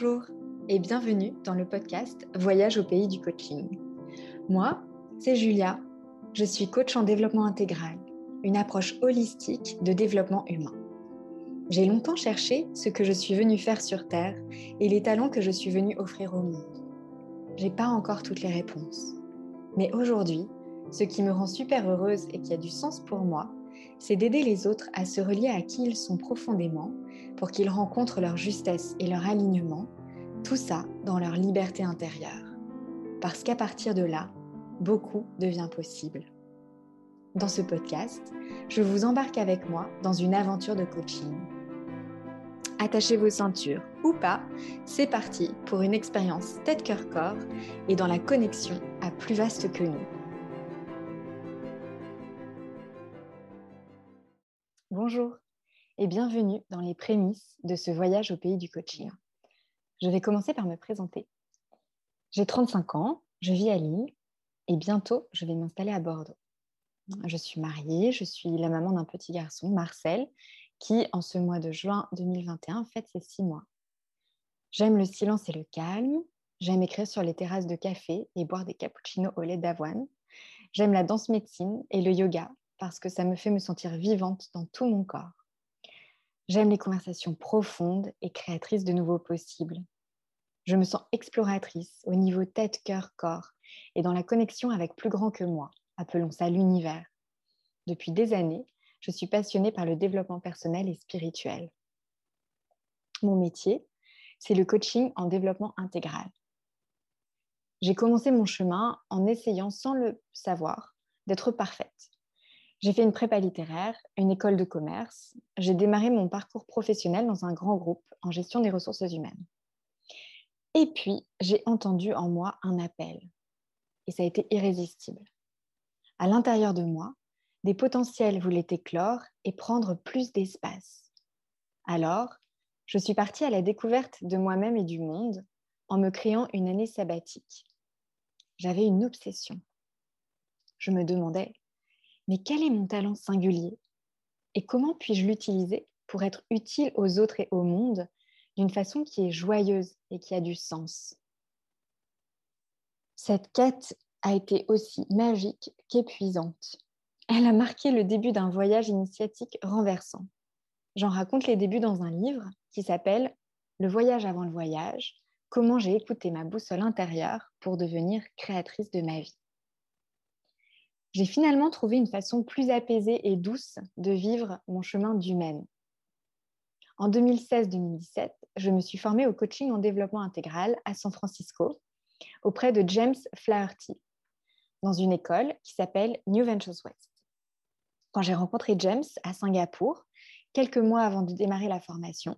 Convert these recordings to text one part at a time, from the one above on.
Bonjour et bienvenue dans le podcast Voyage au pays du coaching. Moi, c'est Julia, je suis coach en développement intégral, une approche holistique de développement humain. J'ai longtemps cherché ce que je suis venue faire sur Terre et les talents que je suis venue offrir au monde. J'ai pas encore toutes les réponses. Mais aujourd'hui, ce qui me rend super heureuse et qui a du sens pour moi, c'est d'aider les autres à se relier à qui ils sont profondément pour qu'ils rencontrent leur justesse et leur alignement, tout ça dans leur liberté intérieure. Parce qu'à partir de là, beaucoup devient possible. Dans ce podcast, je vous embarque avec moi dans une aventure de coaching. Attachez vos ceintures ou pas, c'est parti pour une expérience tête-cœur-corps et dans la connexion à plus vaste que nous. Bonjour et bienvenue dans les prémices de ce voyage au pays du coaching. Je vais commencer par me présenter. J'ai 35 ans, je vis à Lille et bientôt je vais m'installer à Bordeaux. Je suis mariée, je suis la maman d'un petit garçon, Marcel, qui en ce mois de juin 2021 fête ses six mois. J'aime le silence et le calme, j'aime écrire sur les terrasses de café et boire des cappuccinos au lait d'avoine. J'aime la danse médecine et le yoga parce que ça me fait me sentir vivante dans tout mon corps. J'aime les conversations profondes et créatrices de nouveaux possibles. Je me sens exploratrice au niveau tête, cœur, corps et dans la connexion avec plus grand que moi, appelons ça l'univers. Depuis des années, je suis passionnée par le développement personnel et spirituel. Mon métier, c'est le coaching en développement intégral. J'ai commencé mon chemin en essayant, sans le savoir, d'être parfaite j'ai fait une prépa littéraire, une école de commerce. J'ai démarré mon parcours professionnel dans un grand groupe en gestion des ressources humaines. Et puis, j'ai entendu en moi un appel. Et ça a été irrésistible. À l'intérieur de moi, des potentiels voulaient éclore et prendre plus d'espace. Alors, je suis partie à la découverte de moi-même et du monde en me créant une année sabbatique. J'avais une obsession. Je me demandais mais quel est mon talent singulier? Et comment puis-je l'utiliser pour être utile aux autres et au monde d'une façon qui est joyeuse et qui a du sens? Cette quête a été aussi magique qu'épuisante. Elle a marqué le début d'un voyage initiatique renversant. J'en raconte les débuts dans un livre qui s'appelle Le voyage avant le voyage, comment j'ai écouté ma boussole intérieure pour devenir créatrice de ma vie j'ai finalement trouvé une façon plus apaisée et douce de vivre mon chemin d'humaine. En 2016-2017, je me suis formée au coaching en développement intégral à San Francisco auprès de James Flaherty dans une école qui s'appelle New Ventures West. Quand j'ai rencontré James à Singapour, quelques mois avant de démarrer la formation,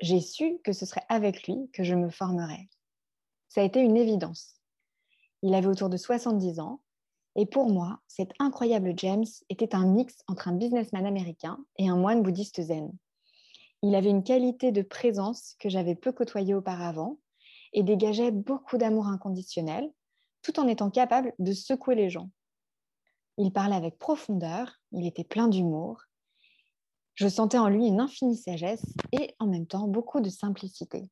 j'ai su que ce serait avec lui que je me formerais. Ça a été une évidence. Il avait autour de 70 ans et pour moi, cet incroyable James était un mix entre un businessman américain et un moine bouddhiste zen. Il avait une qualité de présence que j'avais peu côtoyée auparavant et dégageait beaucoup d'amour inconditionnel, tout en étant capable de secouer les gens. Il parlait avec profondeur, il était plein d'humour. Je sentais en lui une infinie sagesse et en même temps beaucoup de simplicité.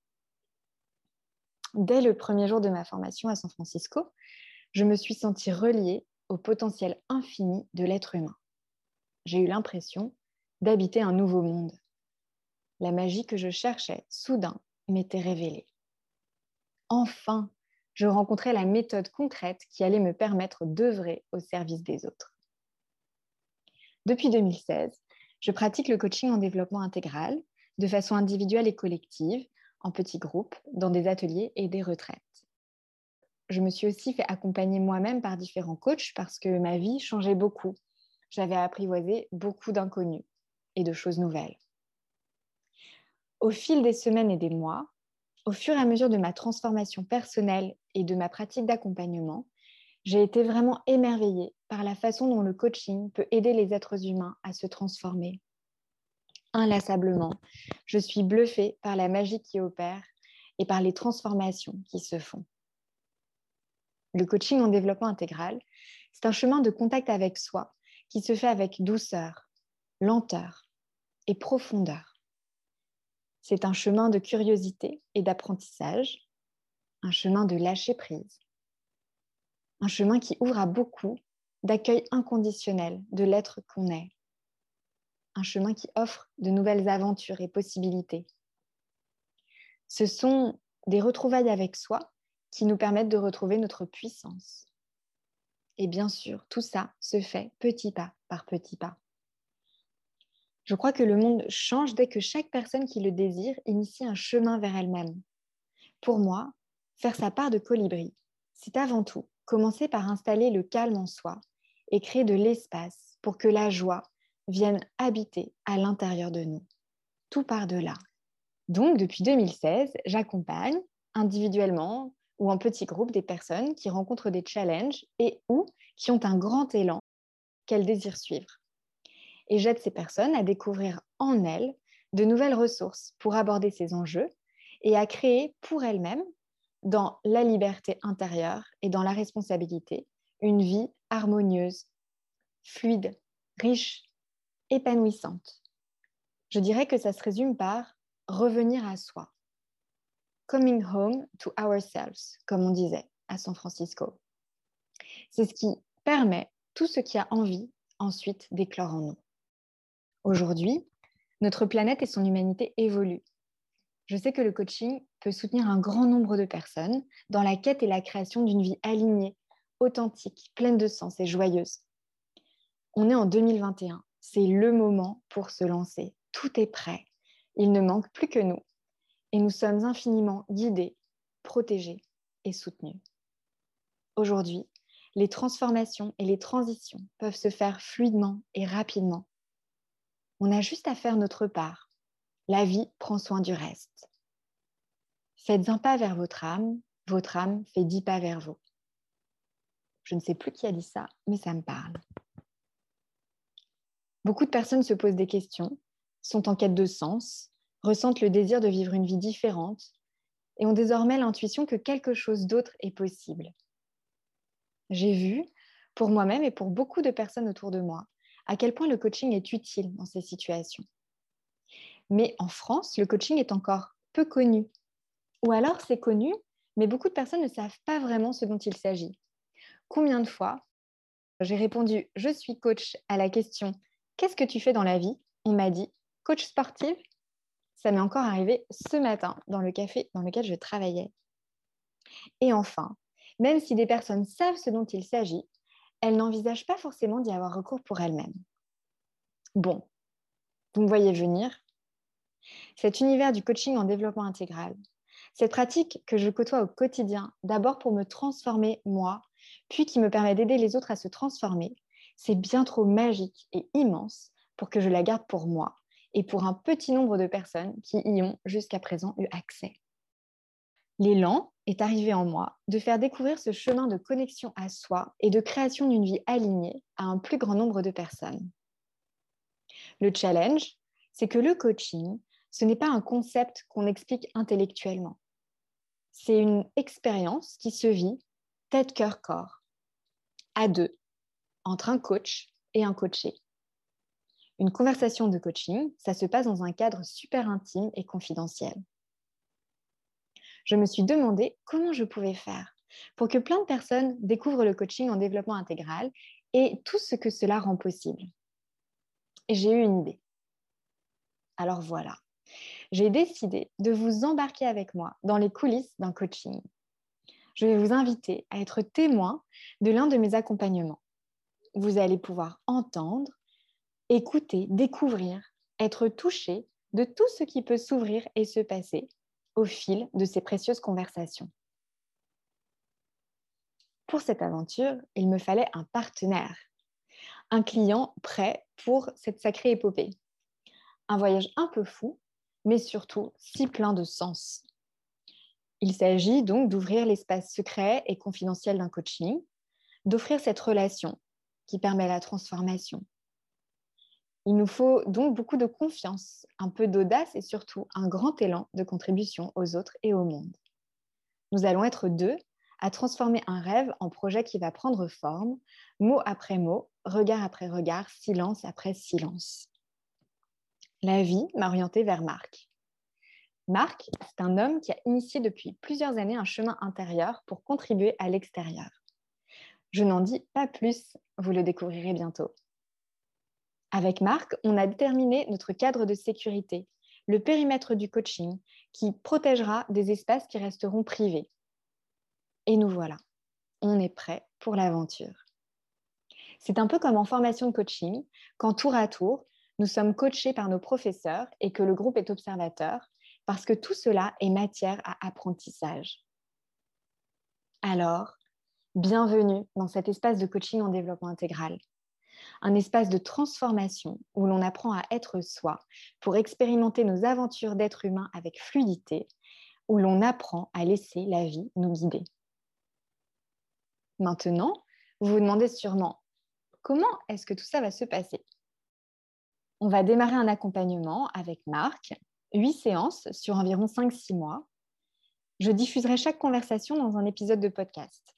Dès le premier jour de ma formation à San Francisco, je me suis sentie reliée au potentiel infini de l'être humain. J'ai eu l'impression d'habiter un nouveau monde. La magie que je cherchais, soudain, m'était révélée. Enfin, je rencontrais la méthode concrète qui allait me permettre d'œuvrer au service des autres. Depuis 2016, je pratique le coaching en développement intégral de façon individuelle et collective, en petits groupes, dans des ateliers et des retraites je me suis aussi fait accompagner moi-même par différents coachs parce que ma vie changeait beaucoup. J'avais apprivoisé beaucoup d'inconnus et de choses nouvelles. Au fil des semaines et des mois, au fur et à mesure de ma transformation personnelle et de ma pratique d'accompagnement, j'ai été vraiment émerveillée par la façon dont le coaching peut aider les êtres humains à se transformer. Inlassablement, je suis bluffée par la magie qui opère et par les transformations qui se font. Le coaching en développement intégral, c'est un chemin de contact avec soi qui se fait avec douceur, lenteur et profondeur. C'est un chemin de curiosité et d'apprentissage, un chemin de lâcher prise, un chemin qui ouvre à beaucoup d'accueil inconditionnel de l'être qu'on est, un chemin qui offre de nouvelles aventures et possibilités. Ce sont des retrouvailles avec soi qui nous permettent de retrouver notre puissance. Et bien sûr, tout ça se fait petit pas par petit pas. Je crois que le monde change dès que chaque personne qui le désire initie un chemin vers elle-même. Pour moi, faire sa part de colibri, c'est avant tout commencer par installer le calme en soi et créer de l'espace pour que la joie vienne habiter à l'intérieur de nous. Tout par de là. Donc, depuis 2016, j'accompagne individuellement ou en petits groupes des personnes qui rencontrent des challenges et ou qui ont un grand élan qu'elles désirent suivre. Et j'aide ces personnes à découvrir en elles de nouvelles ressources pour aborder ces enjeux et à créer pour elles-mêmes, dans la liberté intérieure et dans la responsabilité, une vie harmonieuse, fluide, riche, épanouissante. Je dirais que ça se résume par revenir à soi. Coming home to ourselves, comme on disait à San Francisco. C'est ce qui permet tout ce qui a envie ensuite d'éclore en nous. Aujourd'hui, notre planète et son humanité évoluent. Je sais que le coaching peut soutenir un grand nombre de personnes dans la quête et la création d'une vie alignée, authentique, pleine de sens et joyeuse. On est en 2021, c'est le moment pour se lancer. Tout est prêt, il ne manque plus que nous. Et nous sommes infiniment guidés, protégés et soutenus. Aujourd'hui, les transformations et les transitions peuvent se faire fluidement et rapidement. On a juste à faire notre part. La vie prend soin du reste. Faites un pas vers votre âme, votre âme fait dix pas vers vous. Je ne sais plus qui a dit ça, mais ça me parle. Beaucoup de personnes se posent des questions, sont en quête de sens, ressentent le désir de vivre une vie différente et ont désormais l'intuition que quelque chose d'autre est possible. J'ai vu, pour moi-même et pour beaucoup de personnes autour de moi, à quel point le coaching est utile dans ces situations. Mais en France, le coaching est encore peu connu. Ou alors c'est connu, mais beaucoup de personnes ne savent pas vraiment ce dont il s'agit. Combien de fois j'ai répondu je suis coach à la question qu'est-ce que tu fais dans la vie? On m'a dit coach sportive. Ça m'est encore arrivé ce matin dans le café dans lequel je travaillais. Et enfin, même si des personnes savent ce dont il s'agit, elles n'envisagent pas forcément d'y avoir recours pour elles-mêmes. Bon, vous me voyez venir. Cet univers du coaching en développement intégral, cette pratique que je côtoie au quotidien, d'abord pour me transformer moi, puis qui me permet d'aider les autres à se transformer, c'est bien trop magique et immense pour que je la garde pour moi et pour un petit nombre de personnes qui y ont jusqu'à présent eu accès. L'élan est arrivé en moi de faire découvrir ce chemin de connexion à soi et de création d'une vie alignée à un plus grand nombre de personnes. Le challenge, c'est que le coaching, ce n'est pas un concept qu'on explique intellectuellement. C'est une expérience qui se vit tête, cœur, corps, à deux, entre un coach et un coaché. Une conversation de coaching, ça se passe dans un cadre super intime et confidentiel je me suis demandé comment je pouvais faire pour que plein de personnes découvrent le coaching en développement intégral et tout ce que cela rend possible. Et j'ai eu une idée. Alors voilà, j'ai décidé de vous embarquer avec moi dans les coulisses d'un coaching. Je vais vous inviter à être témoin de l'un de mes accompagnements. Vous allez pouvoir entendre, écouter, découvrir, être touché de tout ce qui peut s'ouvrir et se passer au fil de ces précieuses conversations. Pour cette aventure, il me fallait un partenaire, un client prêt pour cette sacrée épopée. Un voyage un peu fou, mais surtout si plein de sens. Il s'agit donc d'ouvrir l'espace secret et confidentiel d'un coaching, d'offrir cette relation qui permet la transformation, il nous faut donc beaucoup de confiance, un peu d'audace et surtout un grand élan de contribution aux autres et au monde. Nous allons être deux à transformer un rêve en projet qui va prendre forme, mot après mot, regard après regard, silence après silence. La vie m'a orientée vers Marc. Marc, c'est un homme qui a initié depuis plusieurs années un chemin intérieur pour contribuer à l'extérieur. Je n'en dis pas plus, vous le découvrirez bientôt. Avec Marc, on a déterminé notre cadre de sécurité, le périmètre du coaching, qui protégera des espaces qui resteront privés. Et nous voilà, on est prêt pour l'aventure. C'est un peu comme en formation de coaching, quand tour à tour, nous sommes coachés par nos professeurs et que le groupe est observateur, parce que tout cela est matière à apprentissage. Alors, bienvenue dans cet espace de coaching en développement intégral un espace de transformation où l'on apprend à être soi pour expérimenter nos aventures d'être humain avec fluidité, où l'on apprend à laisser la vie nous guider. Maintenant, vous vous demandez sûrement, comment est-ce que tout ça va se passer? On va démarrer un accompagnement avec Marc, huit séances sur environ 5-6 mois. Je diffuserai chaque conversation dans un épisode de podcast.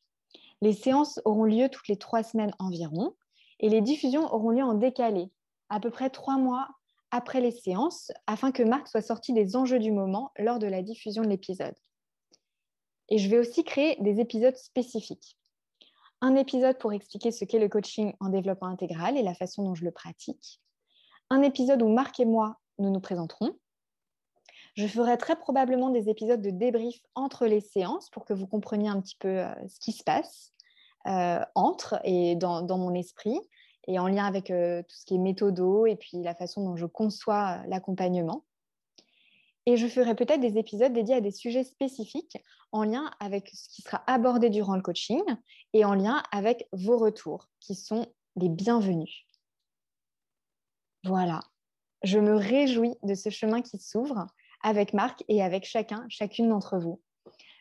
Les séances auront lieu toutes les trois semaines environ et les diffusions auront lieu en décalé, à peu près trois mois après les séances, afin que Marc soit sorti des enjeux du moment lors de la diffusion de l'épisode. Et je vais aussi créer des épisodes spécifiques. Un épisode pour expliquer ce qu'est le coaching en développement intégral et la façon dont je le pratique. Un épisode où Marc et moi, nous nous présenterons. Je ferai très probablement des épisodes de débrief entre les séances pour que vous compreniez un petit peu euh, ce qui se passe entre et dans, mon esprit et en lien avec euh, tout ce qui est méthodo et puis la façon dont je conçois euh, l'accompagnement. Et je ferai peut-être des épisodes dédiés à des sujets spécifiques en lien avec ce qui sera abordé durant le coaching et en lien avec vos retours qui sont les bienvenus. Voilà, je me réjouis de ce chemin qui s'ouvre avec Marc et avec chacun, chacune d'entre vous.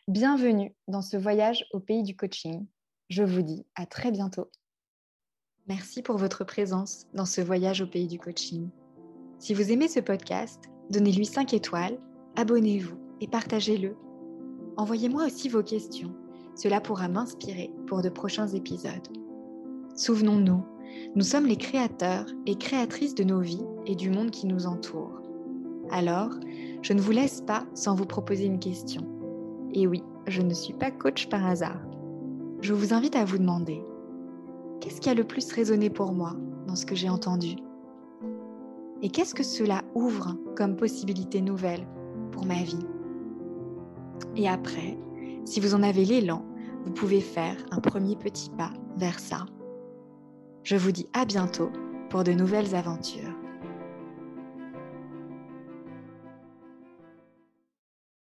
Bienvenue dans ce voyage au pays du coaching. Je vous dis à très bientôt. Merci pour votre présence dans ce voyage au pays du coaching. Si vous aimez ce podcast, donnez-lui 5 étoiles, abonnez-vous et partagez-le. Envoyez-moi aussi vos questions. Cela pourra m'inspirer pour de prochains épisodes. Souvenons-nous, nous sommes les créateurs et créatrices de nos vies et du monde qui nous entoure. Alors, je ne vous laisse pas sans vous proposer une question. Et oui, je ne suis pas coach par hasard je vous invite à vous demander, qu'est-ce qui a le plus résonné pour moi dans ce que j'ai entendu? Et qu'est-ce que cela ouvre comme possibilité nouvelle pour ma vie? Et après, si vous en avez l'élan, vous pouvez faire un premier petit pas vers ça. Je vous dis à bientôt pour de nouvelles aventures.